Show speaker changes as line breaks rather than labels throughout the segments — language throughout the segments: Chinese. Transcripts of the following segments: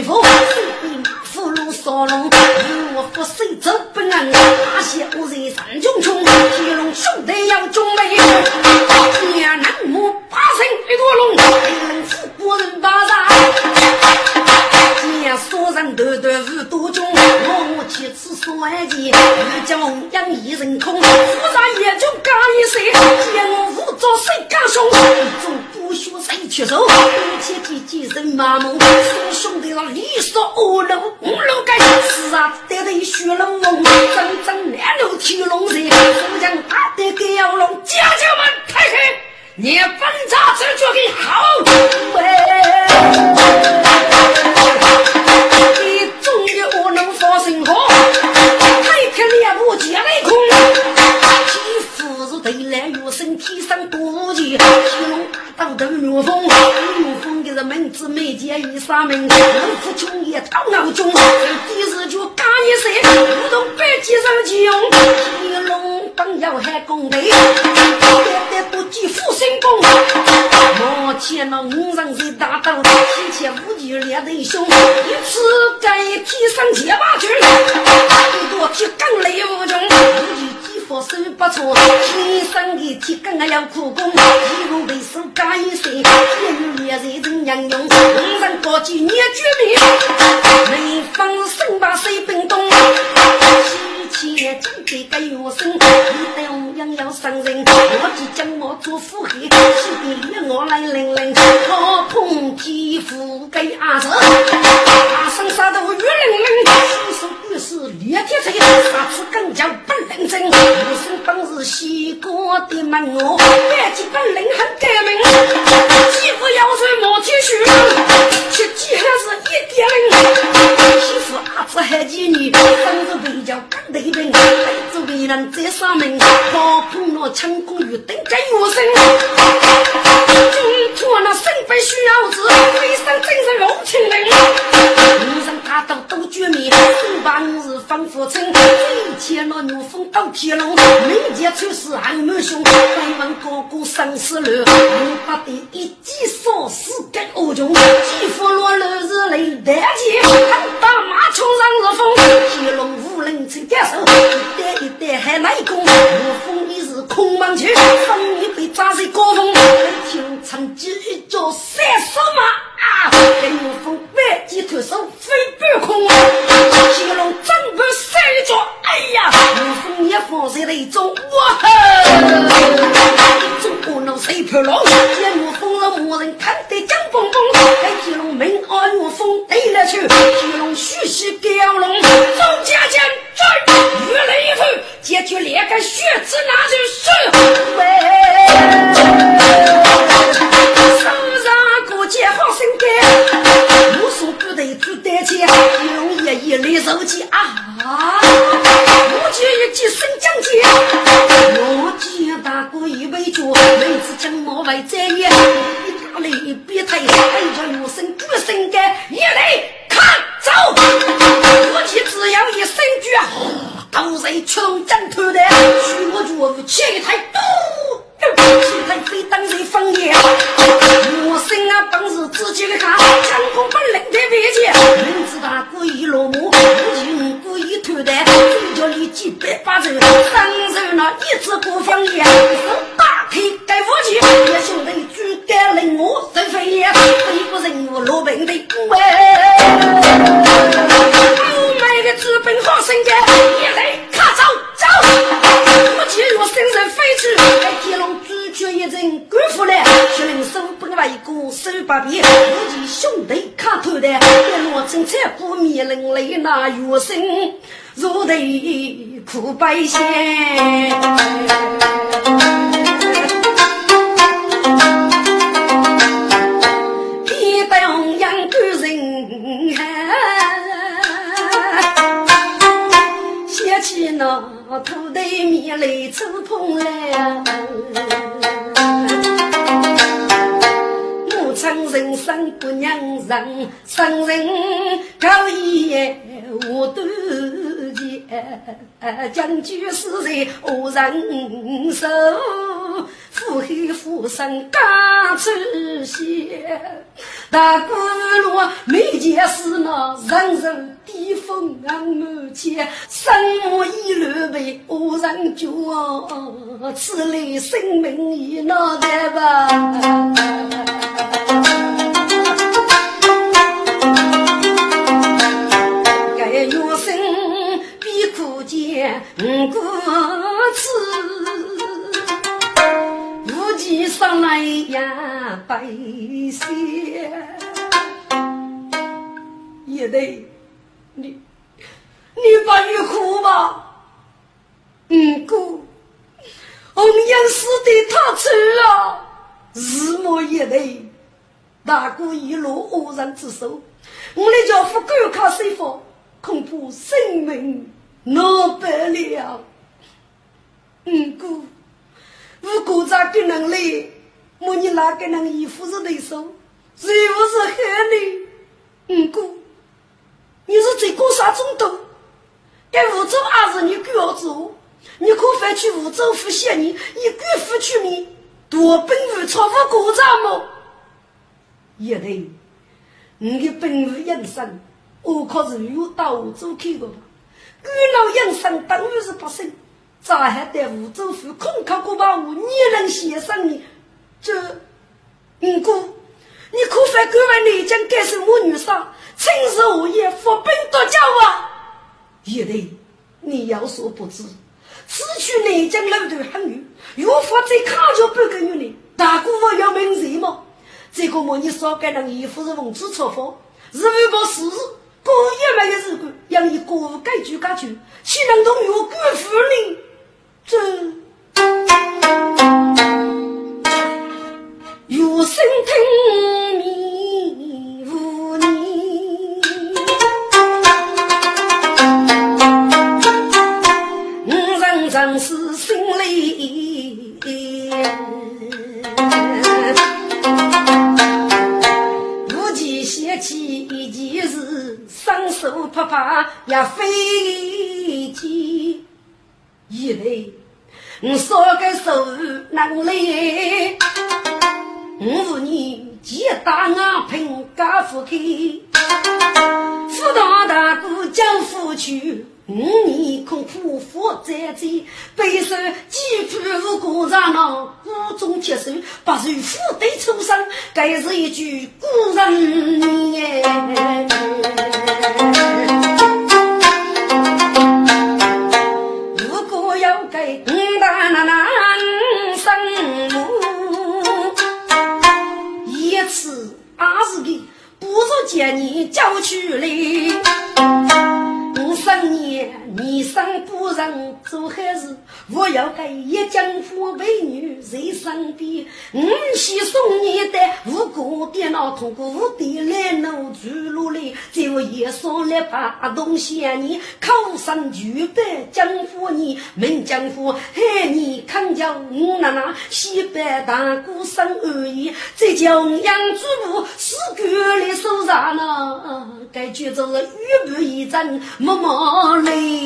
人老人夫，手边马虎如烧龙，我不谁走要苦功，一路为手干一岁，天女烈日真英勇，五人高举灭绝命，西瓜的门我，别记本领很改命。媳妇要穿毛 T 恤，吃鸡还是一点零。媳妇阿子还记你，生着比较干得兵，带着为人在上面，老婆那成功与等在月生。中途那身背需要子，背上真是肉青灵。路上大刀都绝命，身旁是防火层，一切那牛风到天龙。每件出事还没凶，百万高歌生死路，五百的一击杀死该恶穷，几乎落日雷大剑，他打马冲上当日风，铁龙无人曾接手，一代一代还来攻，我风一日空忙去，封你被抓在高峰，铁龙趁机一脚三十马，跟我风万击脱手飞半空，铁龙真不三脚，哎呀，我风一放在雷中，哇吼！中国那水漂浪，见我风了没人看得江蹦蹦，在铁龙门安我风对了去，铁龙虚实高龙，周家将追，越来越后，解决两个血字那就是喂。解放身干，无数部队出单钱，一龙一一来手机啊！我见一记升将军，我见大哥一杯酒，妹子将毛外在眼，一打雷一别退，哎呀，我身不身干，一来看走。我妻只要一声句啊，都是穷江头的，许我就气太多。气太非当人方言，我生啊本是自己的家，强攻本领的危险，明知他故意落幕，无情故意偷的，嘴角里几百把子，上手那一支过方言，苦百姓。将军死在何人手？腹后腹生刚出血，大鼓锣每件事那人人低风满前，生我一路被何人救？此类生命已脑袋吧。故此，无计上来呀，白些。也得，你你不要哭吧。嗯，姑，红颜死的太迟啊，日暮也得，大哥一路恶人之手，我的家父敢靠谁方，恐怕性命。老白了，五姑，五姑咋个能来？我你哪个能衣服是对手？谁不是害你？五姑，你是在过啥中毒？该梧州还是你儿子？你可翻去梧州府写你，一官府取名，夺本无超无过账么？也对，你的本无营生，我可是有到梧州去过吧？官老养生等于是不生，咋还在梧州府空靠过把我？你能先生你？这五姑，你可反敢问内江改成我女婿，趁日午夜伏兵夺家啊？也得你有所不知，此去内江路途很远，如何再看着半个月呢？大姑父要问谁吗？这个么？你少该让姨夫是奉旨出发，是为个事日。过也没有日子，要以国务改句改句，岂能同岳官夫呢？这岳生听命无你，我人真是心里。无忌写起一件事。双手拍拍也飞起，一来我少个手能来，五年几大眼平家富开，富大大姑将夫去。五年空苦负在肩，背受几番无辜上闹，苦中接受，不受负对出生，该是一句古人言。如果要给不见你叫去来。五十年你生不人做孩子，我要给一江湖美女在身边。我先送你的五谷电脑，通过五的来弄住路来，就也送来把东西你。考上举杯江湖你。门江湖，害你看叫我奶奶。西北大鼓声而已，再叫杨主母死鬼来手上呢，该举着玉盘一阵默默泪。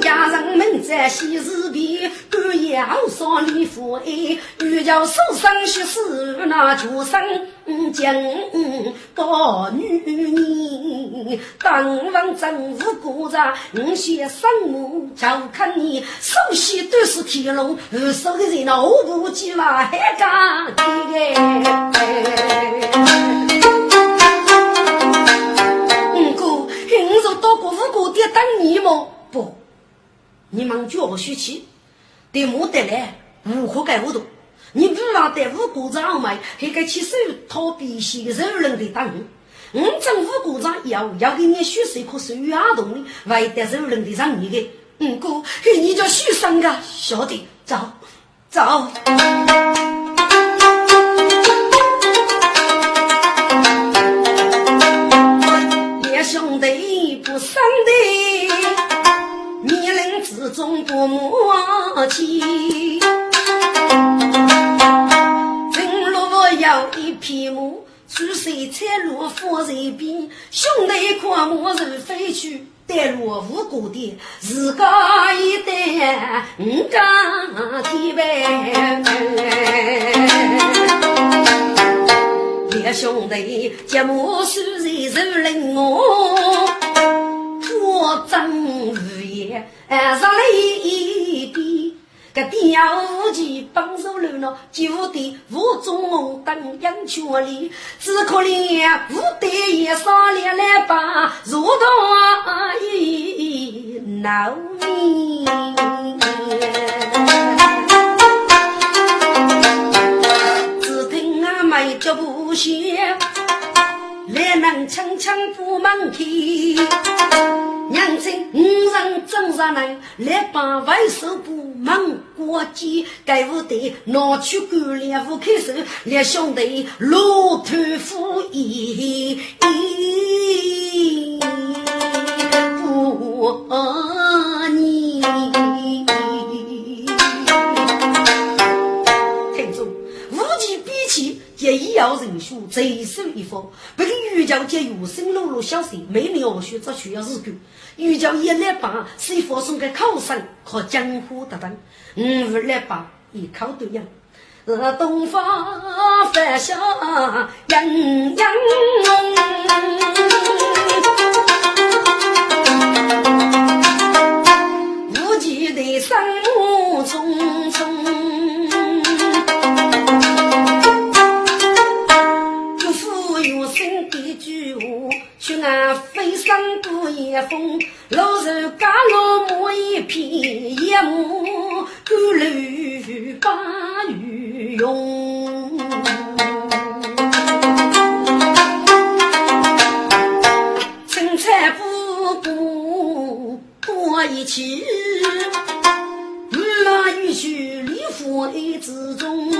家人们在喜事边，半夜后上礼服哎，欲叫手上血丝，那出生将高女人，当王政府国家，我先生母就看你，首先都是天龙，二手的人那我不计划还干的。到国府过店等你么？不，你们叫我学气，对莫得来，无可改不动。你不让带五谷长买，还该去手逃避些肉人的等。我政府股长要要给你学谁可是有阿动的，外带肉人的让你的。嗯哥，给你叫学生啊，晓得？走，走。兄弟生的，年龄之中不默契。正路有一匹马，出水彩路放在边。兄弟跨马如飞去，带路无辜的，自家一代五家天两兄弟结母虽然受冷我，我真无言。上了一边，个爹无忌帮手了，就得无中等养全力，只可怜无德也上了来把如同一闹命。脚步鞋，来人轻轻不门开。娘亲五人正上来，来把外手不忙过肩。该不得拿去干粮不开手，两兄弟路途敷衍，不你。医药人数最少一方，不给瑜教节约生路路小事，每年要学只需要日久。玉娇一来八，谁发送给考生和江湖的等，五来帮一考对呀。呃，东方繁霞洋洋，之中。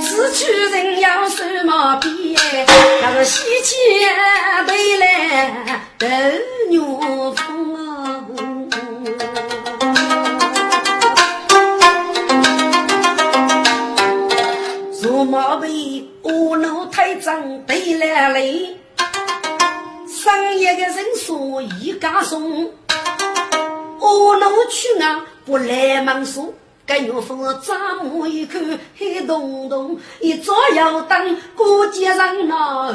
此去人要什么边？那是西钱回来斗牛风，若毛被恶奴太脏回来嘞，上一个人说一家送，恶奴不来忙说。该岳父张目一看，黑洞洞，一早要等过节上那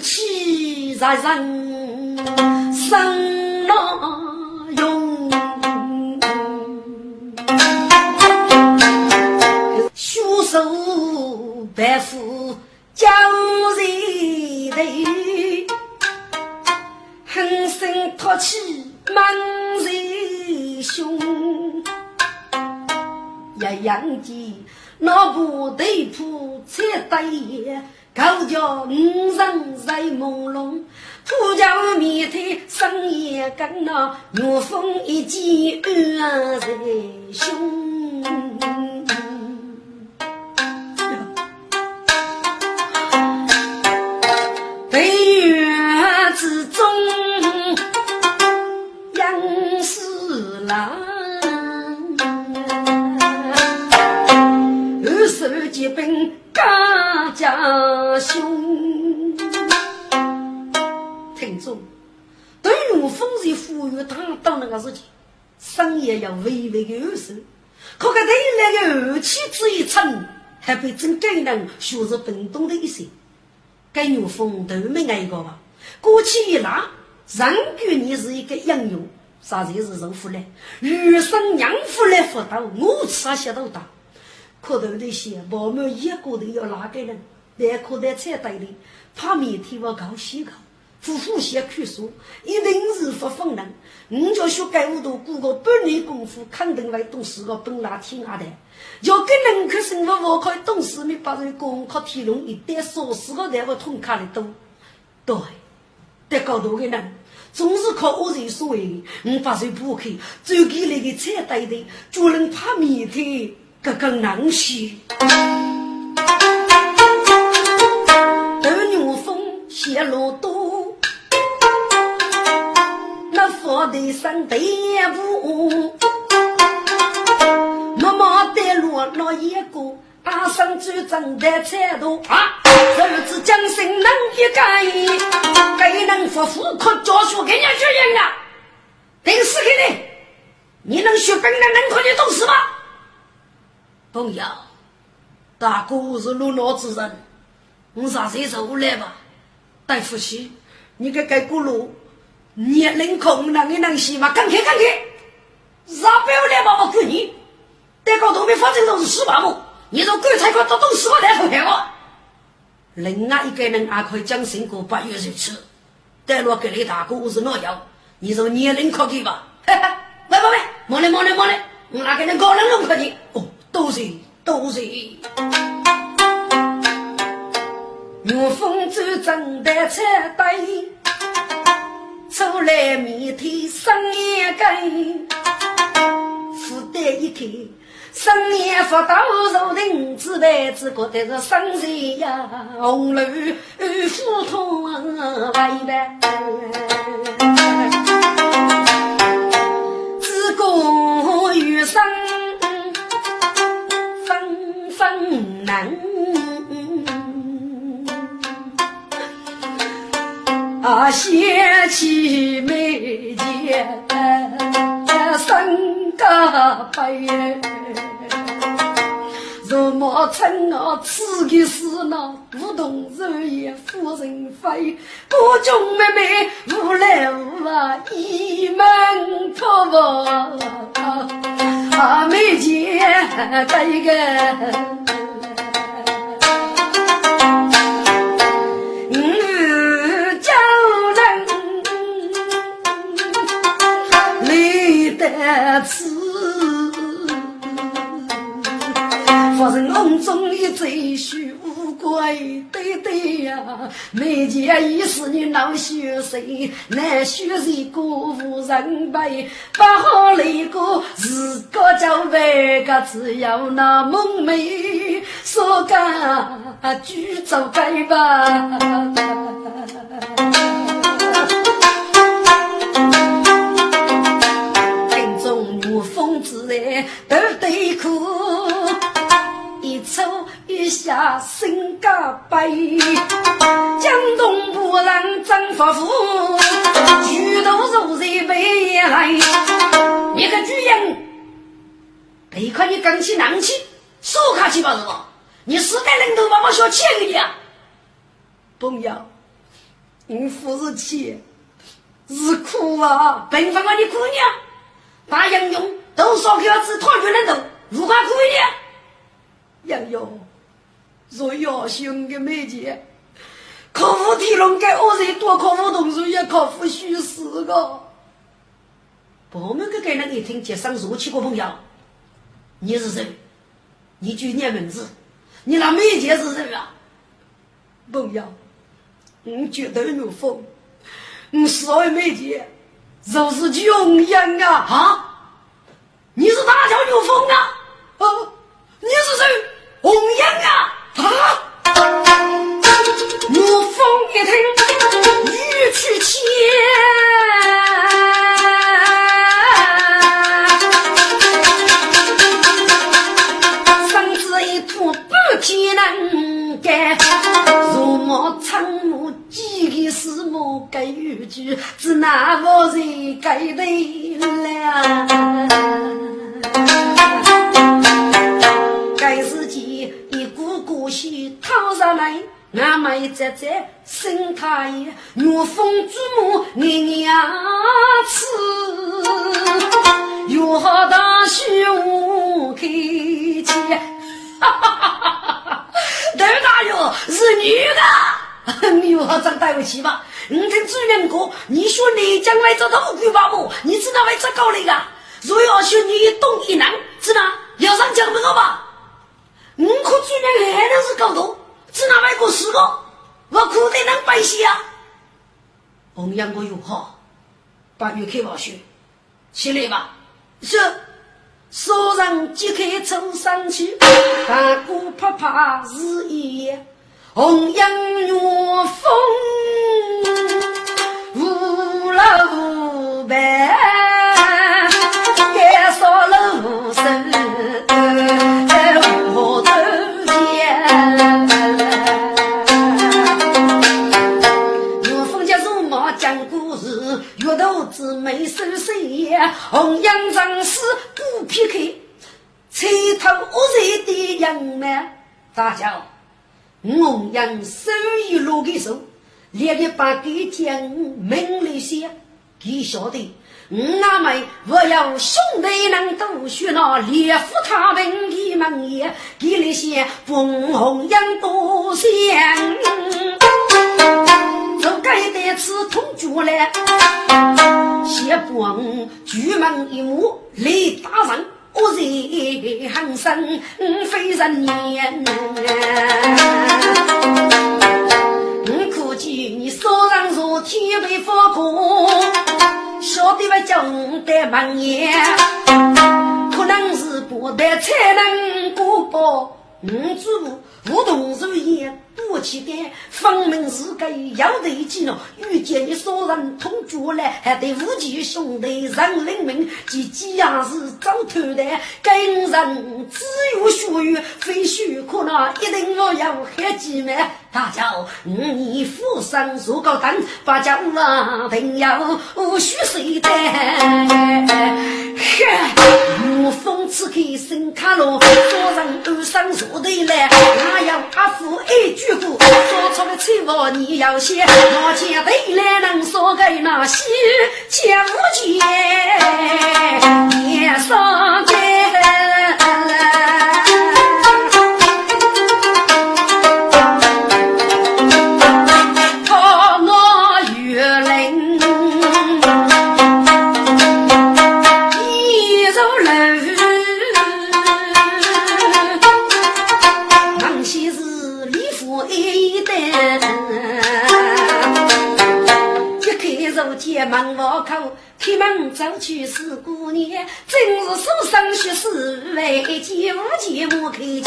气在人生那用，血手白虎叫人头，狠声托起满人胸。一样的那部队铺才得高叫五人在朦胧，土家面对深夜更那怒风一击二在胸。兄，听众，对于风水富裕他当那个事情，生意要微微的二手，可个对那个二妻之一称，还被真给人学着本东的一些，该牛风都没挨过吧？过去一拉，人给你是一个应用，啥才是人福嘞？余生养福来辅导，我吃些都大。可头的些，我们一个头要哪个人？在口袋菜袋里，怕明天我搞西搞，夫妇先看书，一定是不放人。你叫学盖五度，过个半年功夫，肯定会懂事个本拉天阿的。要跟人去生活，我可以懂事，没把人功课提拢一点少事个在我痛卡的多。对，得高头的人，总是靠我人所谓，我把谁不去，走给那个菜袋里，就能怕明天。个个难写，风泄露多，那佛的山对不？妈妈带路那一个，大声主张的彩度啊！儿子将心能一改，该能夫妇可教书给人家学人啊！定死给你，你能学本来能考你懂事吗？朋友，大哥是落脑之人，我上谁走来吧？戴夫妻，你给给咕噜，年龄空那你能行吗？看看看看，啥不要来吧？我管你，这个都没发生都是死八木，你说鬼才快都都死我来骗我。另外一个人还可以讲辛苦八月如此，带落给你大哥是哪样？你说年龄可给吧？喂喂喂，莫来莫来莫来，我那个人高冷弄可你哦。都是都是，岳风走正的车队，出来面天生一根，富得一看，生年福到如人之辈，只觉得是生财呀，红楼富通万般，自古余生。难啊，贤妻美妾三个辈，若莫称我此的是那不动日夜夫人非，各种妹妹无来无往一门婆婆啊，没见这个。此，夫人梦中一醉虚无归，对对呀，没见已是你老学生，难学一个无人陪，不好那个自个就为个只有那梦寐，说个举走该吧。都对苦，一抽一下心肝悲。江东不让张发福，举头如热悲来。你个巨人，别看你刚起囊气，说卡去吧是吧？你是该人头把我小气给你啊！朋友，你夫是气，是苦啊！本方啊，你姑娘，大英雄。都说给我子团聚人头，如何可以呢？杨勇，若要兄的美姐，可夫提龙给恶人多可夫同事也可夫虚实个。我们个给人一听，接上如起个朋友，你是谁？你就念名字，你那美姐是谁啊？不要，我觉得有风，我所谓妹姐就是穷人啊！啊，你是大小牛峰啊？啊，你是谁？红颜啊？啊，有风一听，欲去牵。是莫该玉句，只那我人该得了。该是己一股股气掏上来，俺们在这生他也，怒风之母你牙齿，又好大胸开气，哈哈哈哈！刘大爷是女的，你有好长带回去吧？你听主人哥，你说你将来这头鬼把母，你知道为咋搞那个？若要说你一动一能，知道要上讲不好吧？我可主人还能是搞多，知道外国四个，我可得能白些啊！红阳哥又好，八月开放学，起来吧，是。手上揭开走上去，大鼓啪啪是一夜，红颜如风无楼无白，该说楼生无头见。月风家如毛讲故事，月头子没收谁，红阳长势。劈开，吹头恶热的阳门，大叫，我用手一落的手，连的把给将门里些，给晓得，俺们我要兄弟能都学那烈夫他们的门也，给那些风红阳多香，就该得此通猪来，先帮举门一幕。雷大人，我人很生非人言。我估计你手上若天被发过，晓得不？讲的门言，可能是不得才能过报。五主无动如烟。起的，分明是个要得劲哦！遇见你所人同住来，还得夫妻兄弟人领命，及几样是早偷的，跟人只有学语，非学可那一定要要黑几门。大叫你富生如高登，把家务啊定要许谁的？哼，风刺客新卡罗，做人都上坐的来，哪有阿福一句话说出的错话你要写，我前对来能说给那些千无钱，年上街。门走去是姑娘，真是书生学士为见无见莫开见。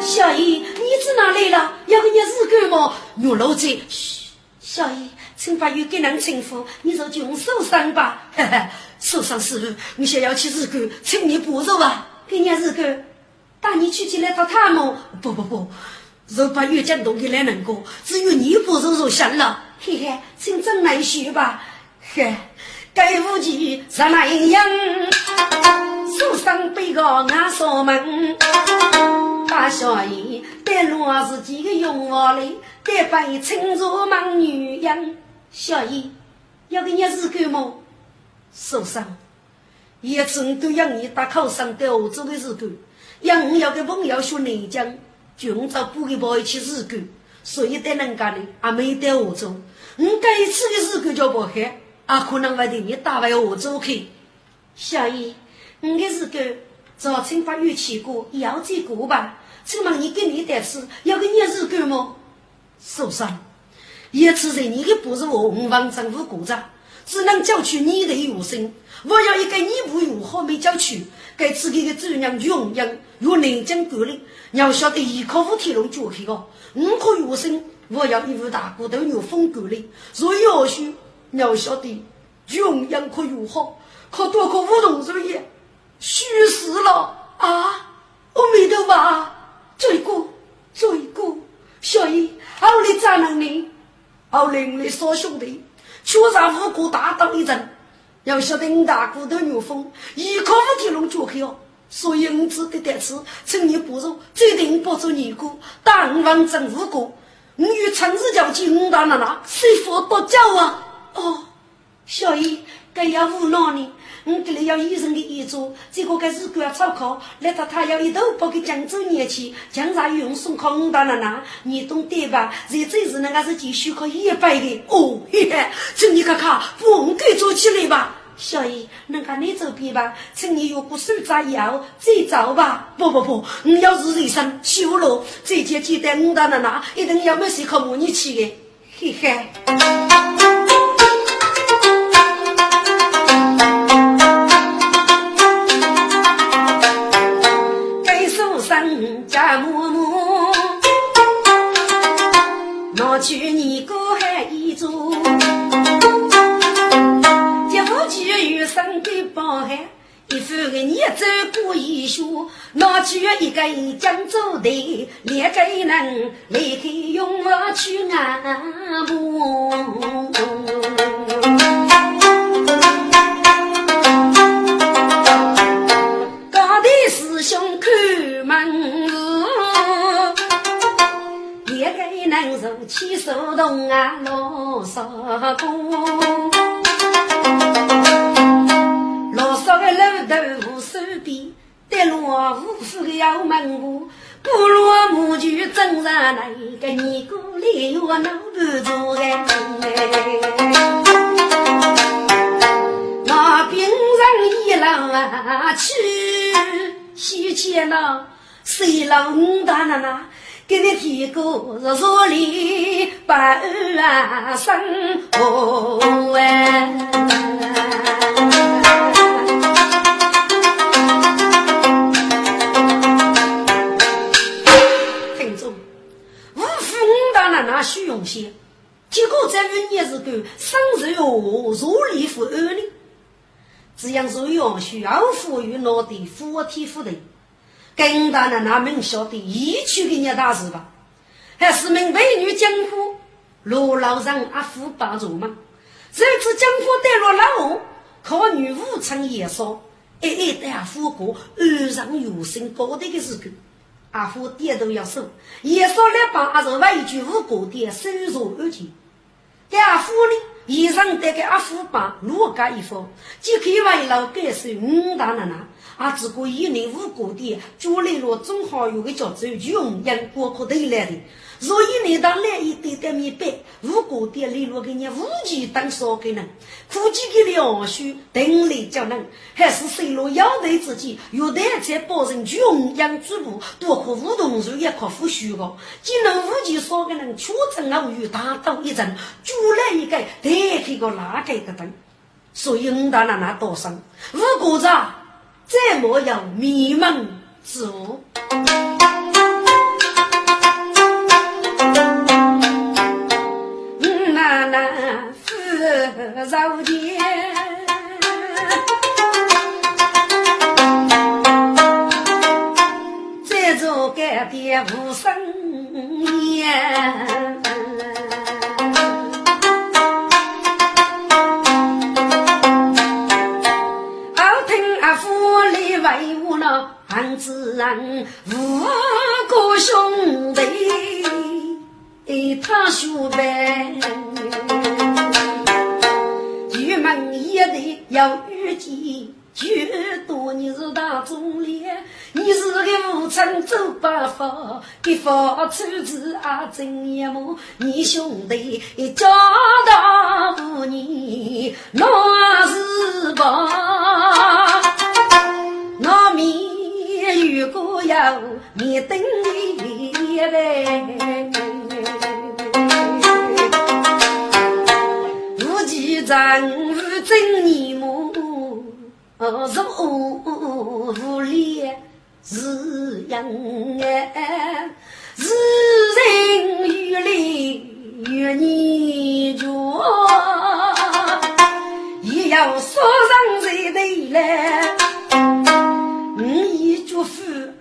小姨，你在哪里了？要跟你日干么？我老在。嘘，小姨，请把玉给人称呼，你就就受伤吧。受伤师傅，你想要去日干，请你补肉吧。给你日干，带你去进来找他们。不不不。若把月江东给来能过，只有你不如入香了。嘿嘿，请真来学吧。嘿，该武器是哪样？手上背个俺锁门，大小爷带罗自己的用我哩，带被称作忙女人。小爷要给你日干么？受伤，一生都让你打考上欧洲的日干，让要给朋友学内江。就我找补给包一起日干，所以得人家的还没得欧洲。我这一次的日干叫不黑，啊，可能会得你打回欧洲去。小姨，我的日干早晨发育起过，要这过吧？请问你给你带吃，要个日子干么？受伤，一次在你的不是我五方政府国家，只能交取你的有生。我要一个你不用好没交取，该自己的主人用人若南京管理，你要晓得依靠五铁路脚去个，五可有生。我要一副大骨头有风管理，若要求你要晓得用人可有好，可多可无动作业，虚死了啊！阿弥陀佛，罪过罪过，小姨，奥利咋能呢？奥林的少兄弟，确实无辜大当一阵。要晓得，我大骨头牛风，依靠五铁龙脚去哦。所以我只得得此，趁你不入，决定不做尼姑，当王政府过。我与陈氏交起五大奶奶，谁负多久啊？哦，小姨，该要无奈呢。我给你要医生的医嘱，这个该是要草考，来到他要一头包给江州年去，江上用送考五大奶奶，你懂得吧？这真是那个是继续考一百的哦，嘿嘿，请你看看，不给做起来吧。小姨，能看你这边吧？请你越过手扎腰，再走吧。不不不，我要是人生修罗，这件记得我大奶奶一定要没事靠母你去的，嘿嘿。该受伤家母母，拿去你哥还一桌。余生的包含，一副个你走过一宿，拿去一个江州的，两个人离开永和去安步。高的师兄看门路，两个人手起手动啊，老少工。头无手边，得落无数个要门户，不落木就正上那个尼姑里我老不做哎，那病人一老啊去，西去了，谁老五大奶奶给你提过日里半生活哎。虚荣心，结果在五年是个生日哦，如里富二呢。这样是要需要富裕脑袋，富体富地。更大的那们晓得一去给你大事吧？还是名美女江湖，罗老人阿富霸主吗？这次江湖带落老五，靠女武成也说，一一带富过，安上有生高的个时候。阿虎点头要收，也说了帮阿是外句无果的收入安全。但阿虎呢，衣裳得给阿虎帮罗家一方，就可以为了感受五大奶奶。阿，只过一年无果的，家里若正好有个叫做穷人过苦头来的。若一年当来一堆的米白，无果的里落给你无钱当少给人，估计给了许等来叫人，还是谁落要得自己，有的在保人穷养之路，多可无动手也可付虚个，既能无钱少给人，确诊了与大刀一阵，煮来一个代替个哪个个灯，所以你大奶奶多生，无果子再莫要迷茫之物。肉田，再做个的无生烟。我听阿父来为我那汉子人五个兄弟，他学呗。一代要遇见，就多你是大忠烈，你是个武昌走八方，一方出自啊真一幕，你兄弟一家大无你那是吧？那面有个不要你等你呗。无忌丈夫真你母，如无力是养哎，是人与力与你着，也要说上这对来。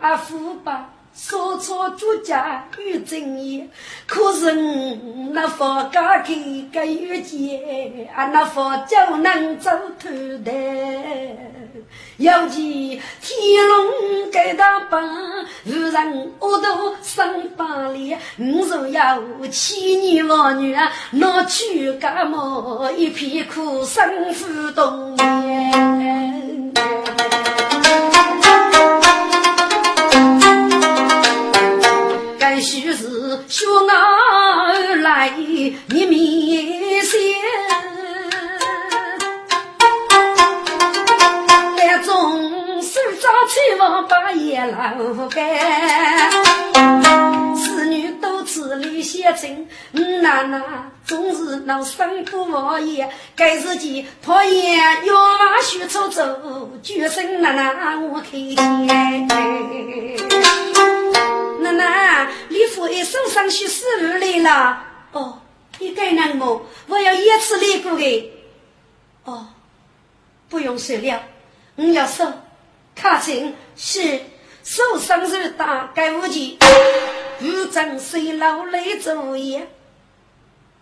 阿父把说错主家与正义，可是那佛家开个遇见，啊那佛就能走头的。要记天龙盖大板，无人恶毒生八里，我若要妻女儿女，拿去干么一片苦生不动念。须是学而来，你面先。来中手抓起王八也老干，子女都子里写成，奶奶总是闹生不王爷，该日己讨厌要往许处走，决心奶奶我开心。奶奶，李府一手上去死路来了。哦，你该那么，我要一次来过的。哦，不用说了，你要手卡清是手上是大该无忌，无正水老来作业。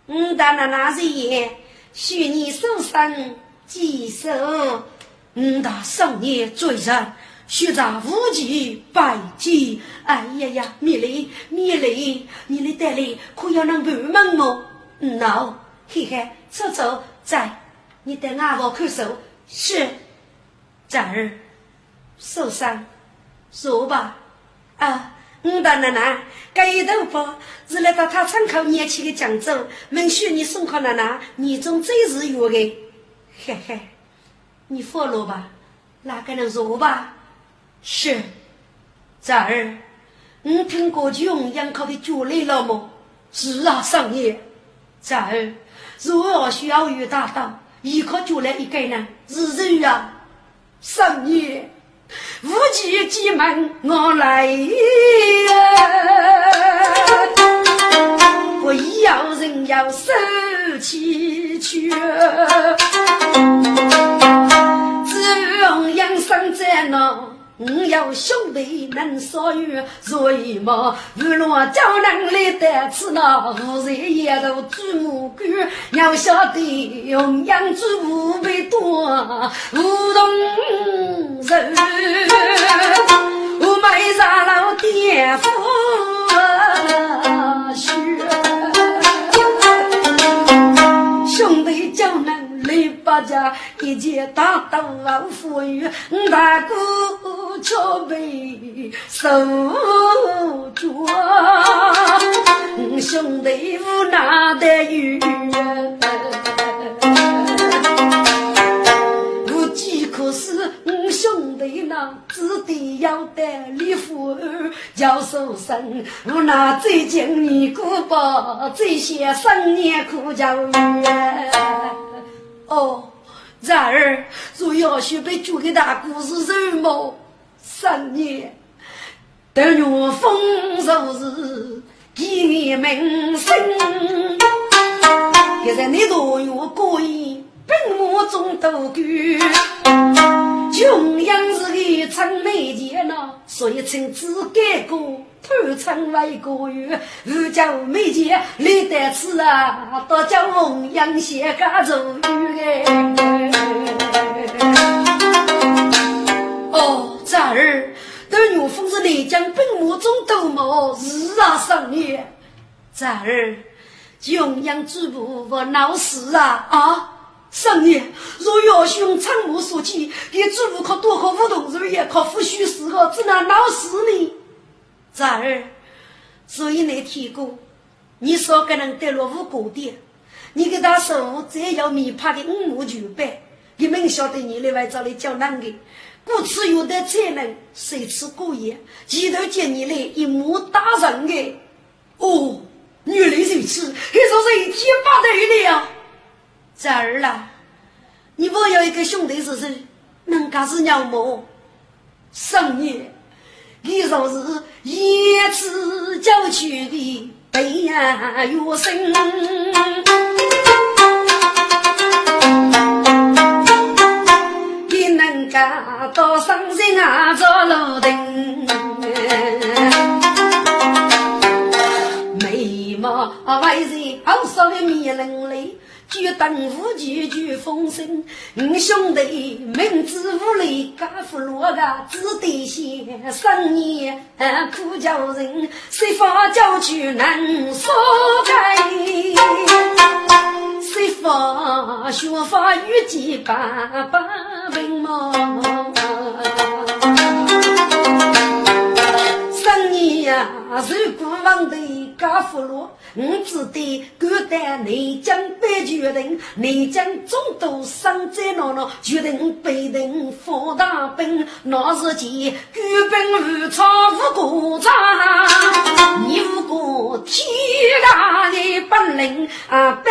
嗯，的奶奶是也，许你手上几手，嗯，的少年罪人。学长无忌拜见，哎呀呀，米雷米雷，你的带来可要能帮忙吗？no，嘿嘿，走走，在，你带阿婆看守。是，崽儿，受伤，说吧。啊，我的奶奶，这一头发是来到他村口年轻的江州，门需你送给奶奶，你中最是有的。嘿嘿，你放了吧，哪个能说吧？是，崽儿，你听过穷养口的酒来了吗？是啊，少爷。崽儿，若要需要遇大道，一颗酒来一个呢，是人啊。少爷，无忌进门我来呀，我要人要受气去，只用养生在那。我有兄弟能所遇，所以嘛，无论叫人来得此那无人也都祖母官，要晓得用养猪无辈多，无动人，我没啥老爹夫兄弟叫人。李八家一件大刀富裕，大哥却被守住，兄弟无奈的与无计可施，兄弟那只得要得李富儿叫受生，无奈最近你姑伯最些三年苦教育。哦，然而，若要学被救给大故事什么？三年，等月丰收日，给你名声。现在你多月过意，本我中都居。穷养是个长美钱呐，所以称之改过。偷称为国语，日叫美姐立得此啊，多叫弘扬写家族语哎。哦，这儿等岳峰是内江本墓中斗毛日啊上年，这儿穷阳主仆不闹事啊啊！上年若要用长木说起，给主仆可多可无动，日也可不许时候，只能闹事呢。咋儿？所以那天过，你说个人得了五个点，你给他说我再要米怕的五亩九百，你们晓得你来外找来叫哪个？故此有的才能谁吃过夜，前头见你来一目打人的。哦，原来如此，还说是一天八头的呀。侄儿啦，你不要一个兄弟是谁？人家是娘母，生你，你若是一次就去的悲呀怨声。到深圳啊，做路灯，眉毛歪在好少的面棱里，举灯舞举举风声。五兄弟明知无力，家父落个只得先生年苦叫人，谁发叫去能说开？谁发学法遇见爸爸文毛？生年呀，受过王的家父罗，我只得敢担内江北决定，内江众多生在闹闹，决定北定发大兵，那是件举兵无草无过场，你无过天大的本领啊，百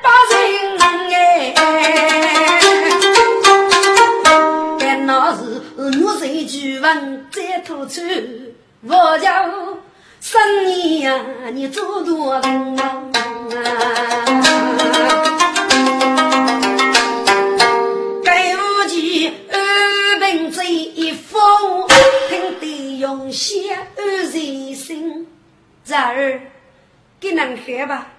八人哎。那时我谁举问再吐出，我叫生年呀，你做多人啊！该无忌二本这一封，听得用血二人心。侄儿，给人看吧，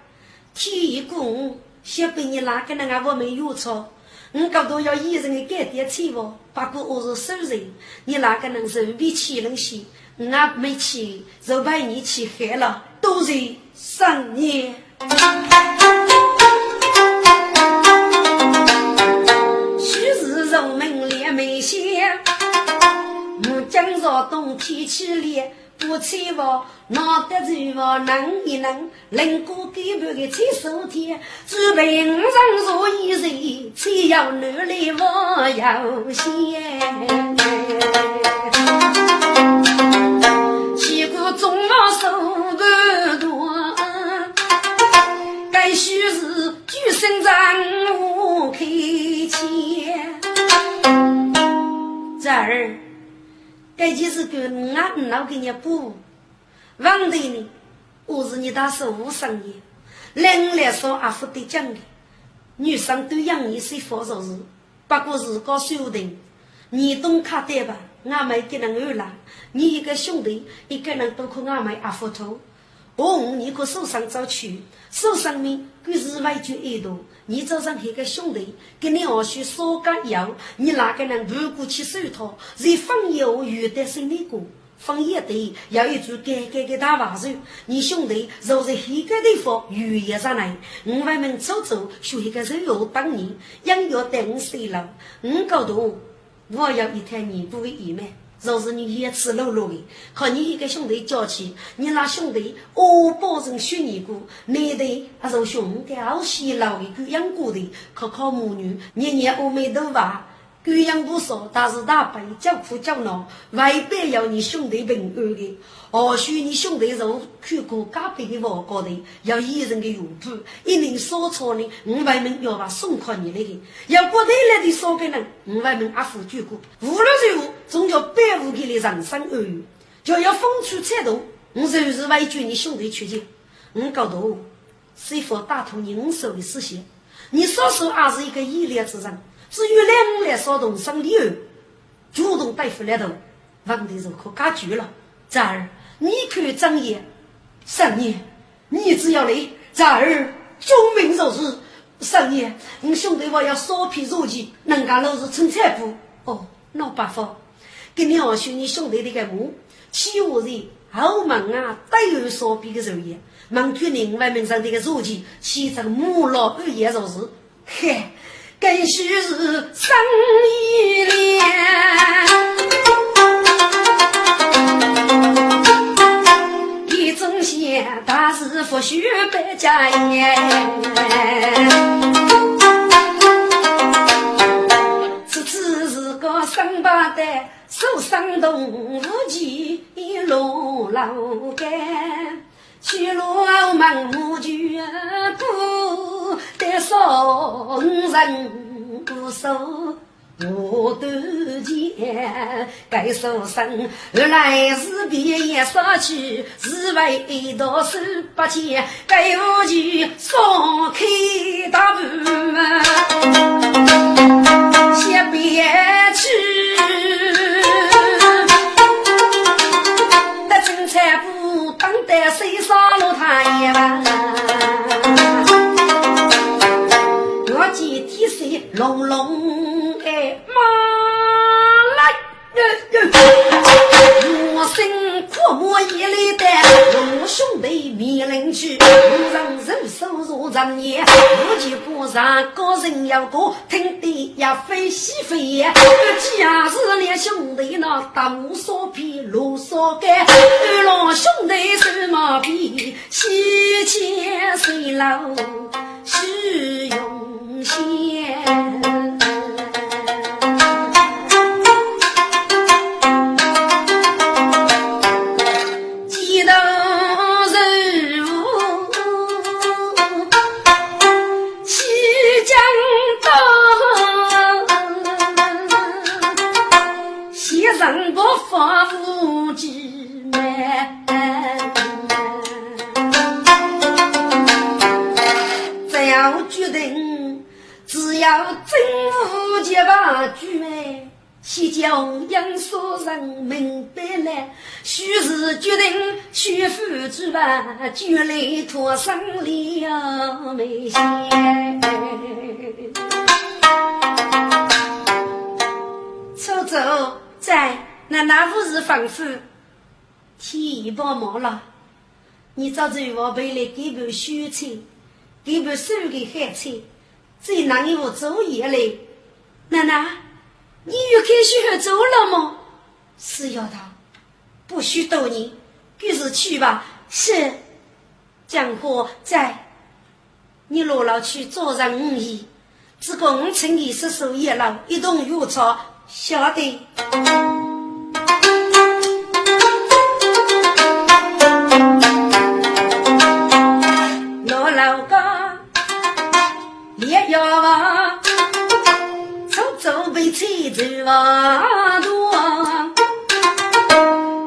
天公先被你拉给那个我们有错。我搞到要一人的改点钱哦，不过我是熟人，你哪个能人比起人些？我没钱，就陪你去喝了，都是生年。许是人们连眉线，我今朝冬天起来。不吃我，拿得住我，能一能，冷过给半个七十天，只凭五上做一人，只要努力我有限。中老手不多，该须是举身长无开钱，这儿。这就是给俺老给你补，王队呢？我是你大师五十年，人来说阿福得奖的，女生都养你是佛做事，不过是搞修订，你懂卡对吧？俺们给人二郎，你一个兄弟，一个人都可俺们阿福头。我五你可手上早去，手上面可是外就一多。你早上一个兄弟跟你二叔说干要，你哪个人如果去收他，是放油鱼的生理过，放一堆要一株干干的大瓦树。你兄弟若是一个地方鱼也上来，我外面走走，学一个人要当你，养要等死了，我搞懂，我要一台你不会一买。若是你也吃露露的，和你一个兄弟交起，你那兄弟我保证选你过，你的还是兄弟好些老的狗养过的，靠靠母女年年我没头发。狗养不少，但是大白叫苦叫闹，未必要你兄弟平安的。或许你兄弟如去过隔壁的房高头，要一人的用途，一人说错呢，我外面要把送款你来的。要不对来的少个人，我外面阿付举过。无论如何，总叫百无给的人生而已。就要风出彩头，我就是为救你兄弟出钱。我高头是否打通你手的视线？你说说，还是一个依恋之人。至于两来烧动生理儿，主动对付来头，问题就可解决了。侄儿，你看张爷，三年，你只要来，侄儿救命就是。三年，你兄弟我要烧皮肉鸡，人家都是春菜不？哦，那办法，给你二兄你兄弟那个母，欺负人后门啊，都有烧皮的肉叶，忙决定外面上这个肉鸡，其成母老二爷就是，嘿。更须是生意连，须百家言。此次是个生把把的手上动无忌落老干。去罗门母举不得送人不收我多钱该收生，原来是毕业少去，是为多手把钱该我去送开大门，先别去。在水上路他一晚，我见天水隆隆，我心苦莫一来的，我兄弟面临去，无人人手如人烟，我就不让个人要过，听得呀飞西飞呀，假日连兄弟那大无所披露所干，二郎兄弟是马匹，西迁水楼是用要决定，只。要政府结把局哎，先叫杨所人明白了，须是决定去付诸吧，就来托生了没些。走走，在那那不是吩咐，天帮忙了，你早走我回来给部修车，给部手给海车。在哪里我作业嘞？奶奶，你又开始学走了吗？是丫头，不许逗你，于是去吧。是，江河在，你落了去做人无义，只供趁你是手业了，一动药草，晓得。走王多，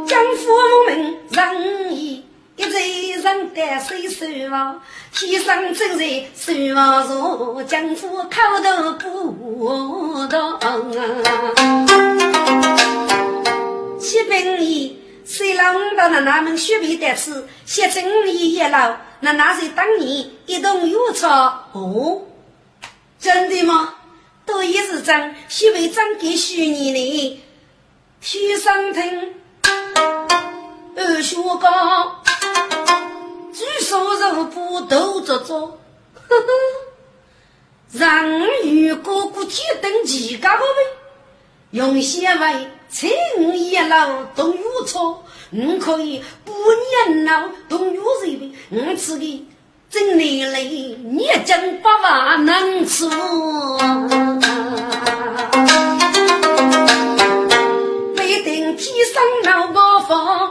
江父们仁义，一再人得水手王，天生正在手王坐，江父口头不动。七百年，虽然到那那门学费得吃，写正义也老，那那是当年一动药草哦，真的吗？都一是真，许为真给许你呢。天上听，二学高，举手如不斗着着，呵呵。人与哥哥天等几个个位，用先为青一老动月草，你可以不年老动月日呗，我吃的。真累累，你真不万能吃。北定天上闹高峰，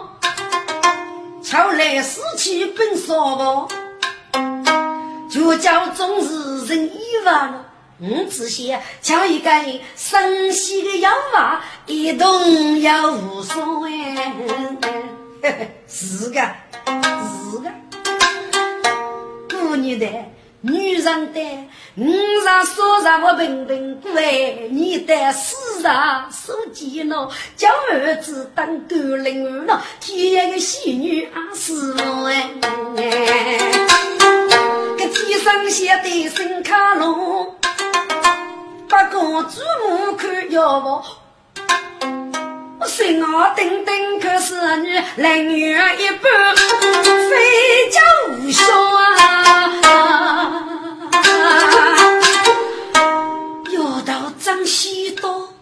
朝来死去奔扫房，就叫终日人意了。我只想叫一个生息的妖娃，一动也无所谓。是个，是个。女的，女人的，五上说上我平平过哎，你的四上手机呢？叫儿子当官领儿呢？天个喜女啊是哎，个天上写的新卡龙，八个祖母看要不？我心啊定定，可是你人缘一般，非叫无效啊！西多，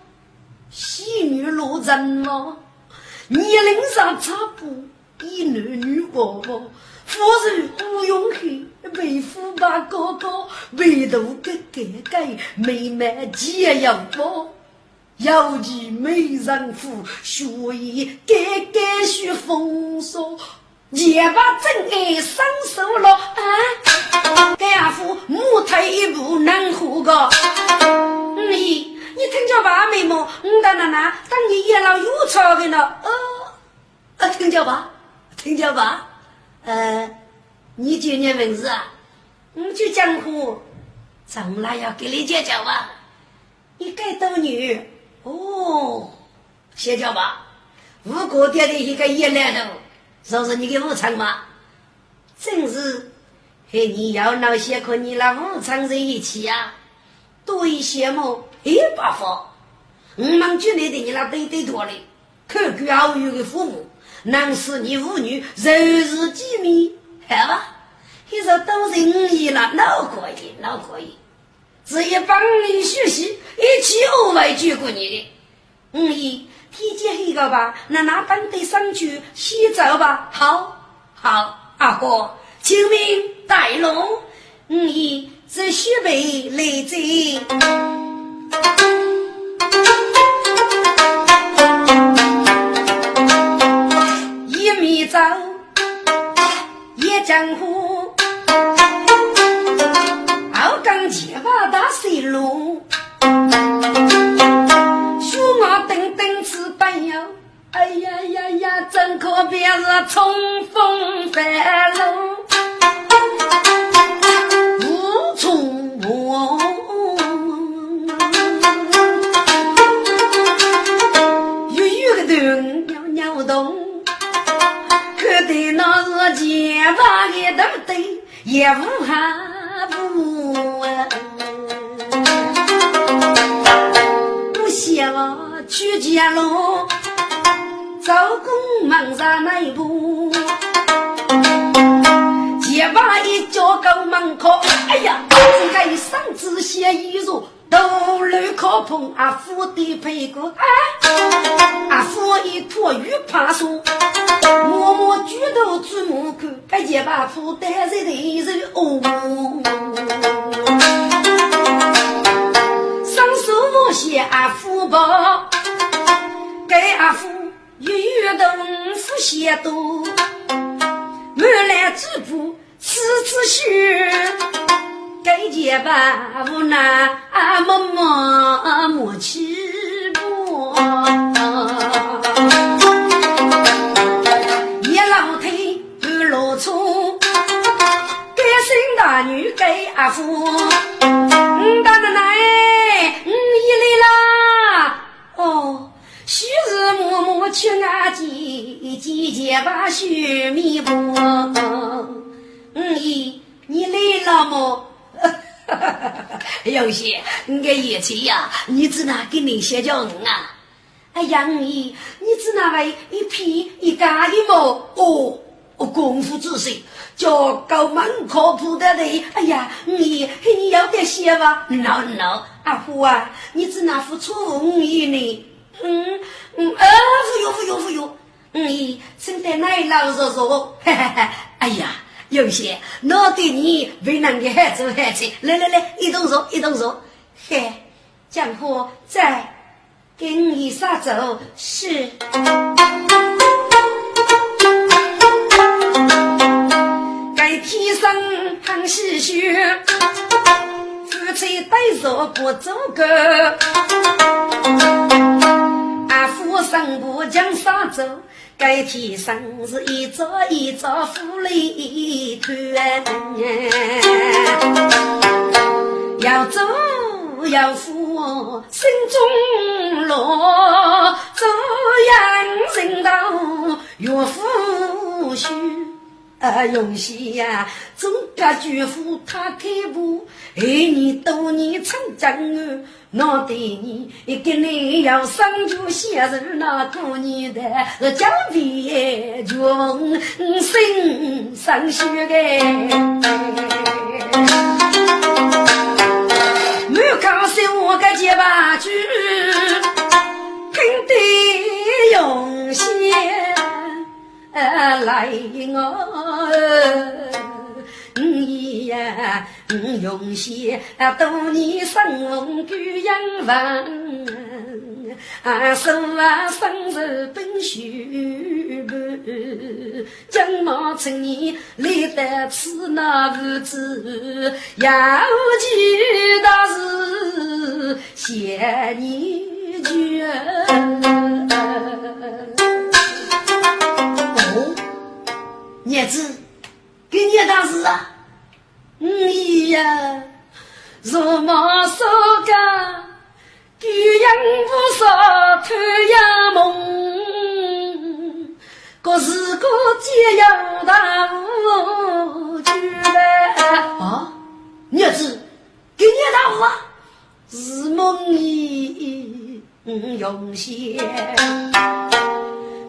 西女落人哦，年龄上差不一男女宝宝，夫人不用去，为父把哥哥，为头哥哥哥，妹妹皆要包。有其美人妇，学艺改改须风骚，也把真爱伸手了啊！该阿夫母退一步能活个？你你听着吧，妹妹，我的奶奶当你养老有钞的呢？呃，呃，听着吧，听着吧，呃，你今年文字啊？我去江湖，从来要给你姐姐吧？你该多女。哦，谢叫吧，五哥爹的一个爷来头，说是你的武昌吗？真是，和你要闹些和你那武昌人一起呀，多一羡慕一把火。我们军内的你那对对多的，可教育的父母，能使你妇女日日见面，好吧？你说都是五亿了，那可以，那可以。只要帮你学习，一起额外照顾你的。五姨，体检一个吧，那那班得上去洗澡吧。好，好，阿哥，请命带路。五姨，是许备来接。一米走，一江湖。结巴大水路，雪马等等吃半药。哎呀呀呀，真可别是冲锋翻路，都对，也无哈。我想去见喽，走公门上那一步，结巴一脚够门口，哎呀，这个上子写一如。头颅靠碰阿夫的屁股，阿夫一脱雨帕松，默默举头注目看，该结巴夫带着的人哦，双手握写阿夫包，该阿夫月月东夫写多，满来纸布次次学。该结吧，无奈默默莫去过。大女该阿夫。大奶奶，你来啦！哦，昔日默默去阿姐，姐姐把须弥补。嗯姨，你来了么？哈哈哈哈有些你个野气呀，你只拿给你写叫我啊？哎呀，你你只拿为一匹一家的么？哦，我功夫仔细，叫高门靠谱的嘞。哎呀，你你要得写吧？no no，阿虎啊，你只拿付出五亿呢？嗯嗯，啊，忽悠忽悠忽悠，嗯，现在奶老实说，哈哈哈，哎呀。有些，我对你为难的孩子孩子，来来来，一动手一动手，嘿，江湖在，跟你撒走是。该天上看细雪，夫妻对坐不走个，阿夫生不将撒走。该天上是一座一座富丽团，要走要富心中乐，这样人道越富虚。啊，用心呀，总感觉富他开步，爱你多年成长啊。我对你跟你要生就写入那过年的江边绝梦心上学个，没告诉我个结巴句，听得用心来我。你呀，用些多年生逢贵人闻，啊手啊生日本须办，金毛青年立得此那无知，要记大事谢你绝。叶子，给你大事啊！你呀，若莫说个，举人无少偷呀梦，可是个皆要大无趣嘞。
啊，儿子，给你大话，
是梦里用些，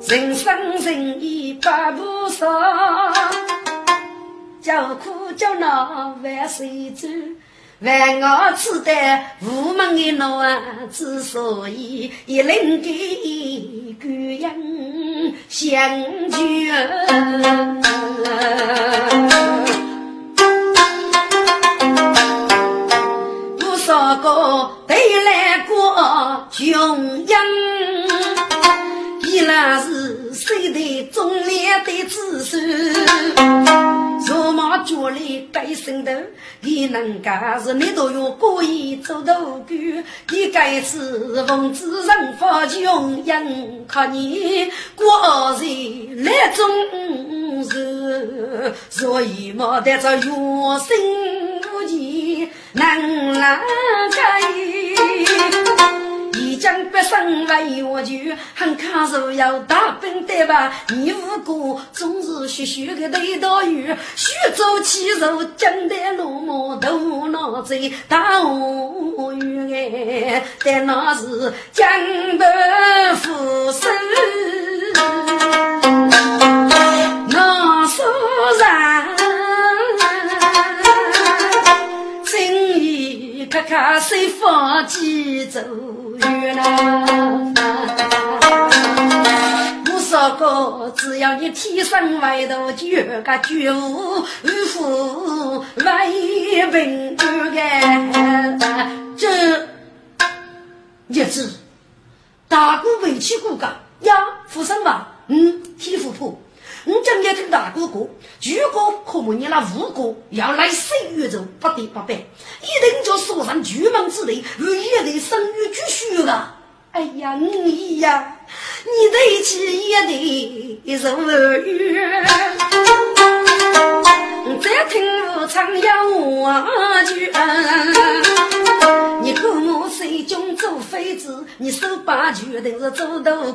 人生人意百步少。叫苦叫闹万岁走，万我只得无门的奴啊，之所以一人给孤人相劝。的子孙。若马脚里背身头，你能干是你都要故意做头狗，你该是奉旨人发穷人，看你过日来种事，所以莫得这怨声无钱能难改。江北生为我就很看受要大兵对吧？你无辜总是虚虚的对道语，虚走气肉，江的落寞头脑贼大无语哎！但那是江北富士，那说然。看看谁放几走我说过，只要你天生外头就个觉悟，无负为平安这日子，大哥委屈过噶呀？富生吧？嗯，天富婆。你今天听大哥哥，如果可没你那五个要来生宇宙，不得不办，一定就锁上巨门之内，为一代生育继续的。哎呀，你呀，你得起一得受雨，再听我唱呀我句。你父母手中做妃子，你手把决定是做大官，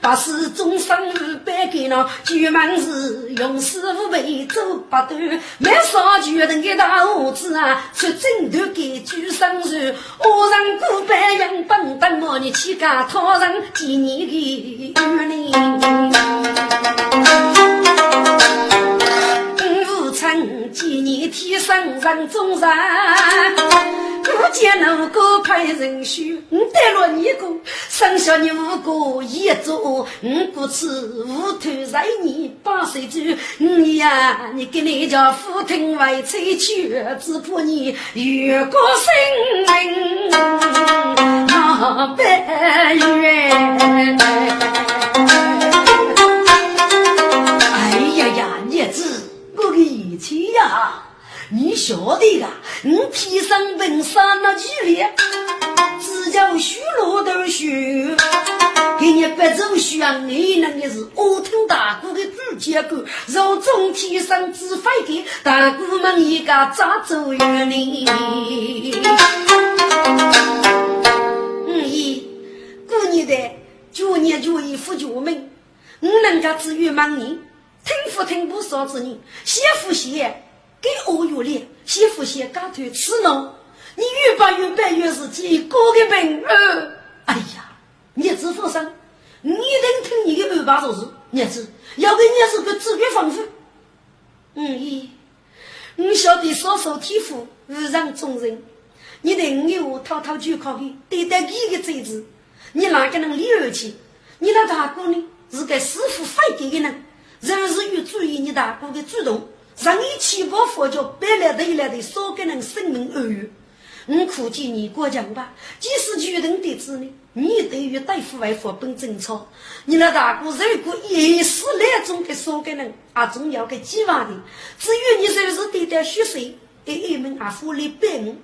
把事终生五百给了，举门是用师傅辈做不断，没啥决定的大胡子啊，出征都给举生船，我让古白杨本等我你去家讨人几年的玉林，成几年天生人中人。不见那个派人许，我带了你个，生下你五个一做，我故此无头在你八岁住，你呀，你给你家父听为妻娶，只怕你越过生命那白远。哎呀呀，叶子，我给钱呀！你晓得噶？你天生本山那几列，只叫许罗头许，给你不走许啊！你那个是我听大哥的主结构，若中天生只会给大哥们一个咋走远呢？嗯，一过年的旧年旧衣服旧门，我能家只有忙年，听不听不少子人，写不写？给我月里媳妇先干腿吃呢，你越办越办越是几个的病儿。哎呀，你子放心，你等听你的安排做事，日子要给你是个自觉丰富。嗯咦，你晓得少受天赋，无让众人。你对我有滔滔就考的，对待你的罪子，你哪个能理儿去？你那大哥呢，是个师傅非给的人，人是有注意你大哥的举动。让你起波佛教白来头来的少给人生命而语。我苦见你过奖吧，即使举人的子呢，你对于对付外佛本正常。你那大姑如果也是那种的少给人，啊，重要的计划的。至于你是不是得点血水，给一门阿福来背我。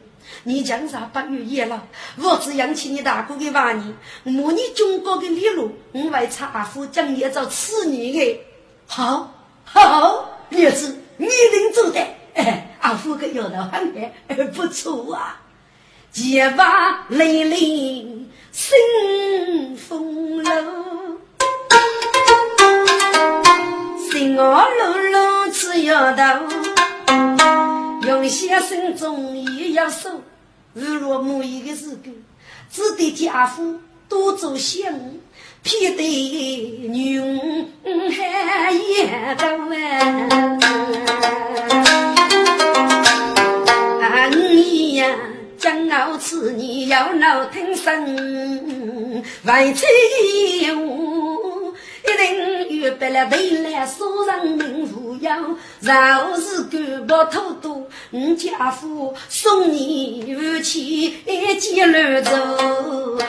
你将啥八月夜了？我只养起你大哥的娃你，模拟中国的理路，我为查阿福将也找此女的。好，好，儿子，你能做的。阿福个摇头很哎，不错啊。结发累累生风楼，心我落落吃摇头，用先生中也要守。日落暮一个时候，只得家父多做香，偏得女还也到啊！你呀，将傲此女要闹听声，外妻我一定预备了回来，说上名无恙。若是干不偷渡，我家父送你回去一见乱走。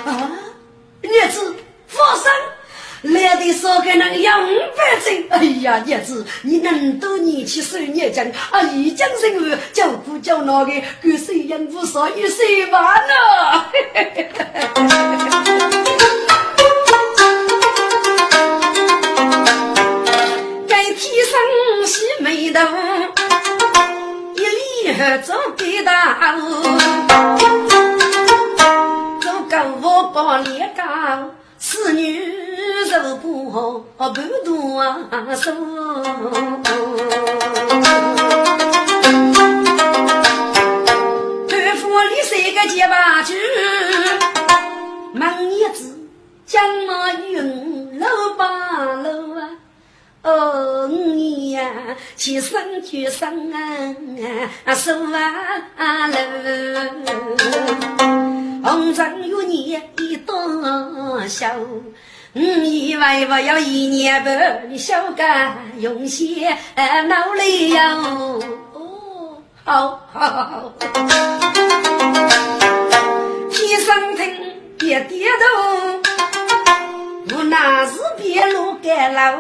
啊，儿子，放心，来的少给人要五百斤。哎呀，娘子，你能多年去收年金，啊，一将人物叫苦叫恼的，够收养不少一岁万了。生西眉头，一脸做给大做高我把脸高，肉不半多手。对付你三个结巴句，忙一子将马云老八路啊。哦，你呀，起身去上啊，手啊楼，红尘有你一多笑，我以为我要一年半，你小干用些努力哟。哦，好好好，天上听别低头，我那是别路盖楼。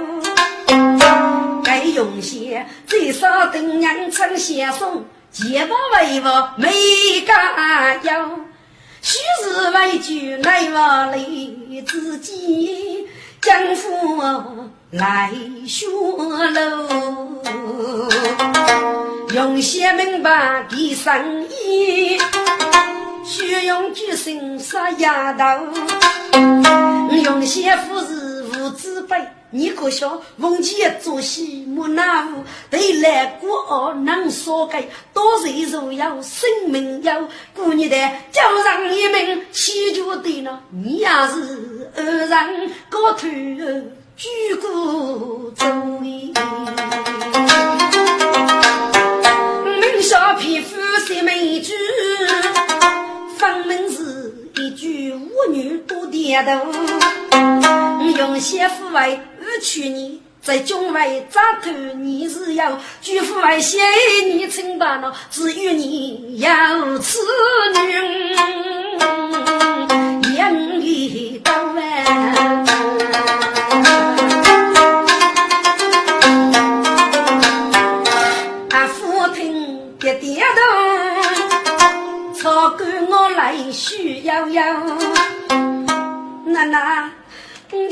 该用些最少等娘称先送，结不为我没敢要。须是为救来我累自己，将父来学喽。用些明白的生意，需用举身杀丫头，用些富士无资辈。你可笑，逢节做戏莫难无，对来过能说给，多岁如要生命要过日的，叫上一命祈求的呢，你也是二人高头举过走哩。门下皮肤谁美句，方门是一句舞女多点头，用些抚慰。去年在中外扎头，你是要举夫外谢你承担了，只有你要此女，养的到完。啊，父亲爹爹头，草根我来需要要，奶奶。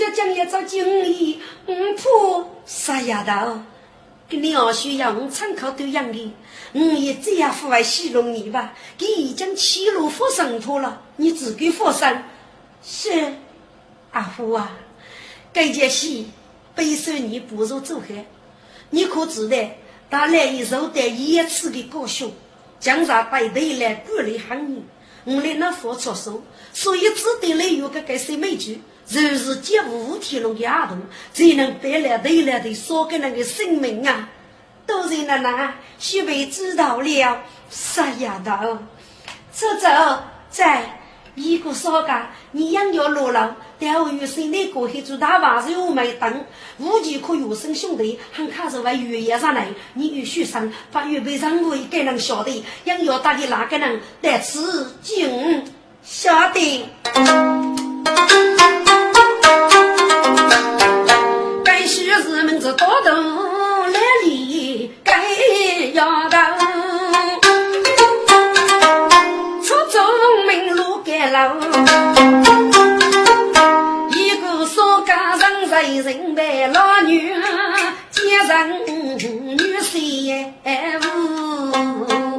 我就讲一招经理，我怕傻丫头，跟你二叔要我参考对样的，我也这样父爱戏弄你吧。你已经七路佛神托了，你自己佛山是阿父啊，这件事背受你不如走海，你可知道？他来一受得一次的高雄，将上带队来管理行业，我来那佛出手，所以只得来有个个谁美句。就是接五天龙的儿童，才能带来带来的少个人的生命啊！都是奶奶须被知道了，杀丫头，走走，在一个少家，你养要落了，但我有生那个黑猪大娃子又没等，无计可有生兄弟，很卡着为月夜上来，你与许生把预备任务给人晓得，养要打的那个人得此敬晓得。是多动来里，该要当出中门路改路，一个少家人在人外，老女接人女婿夫。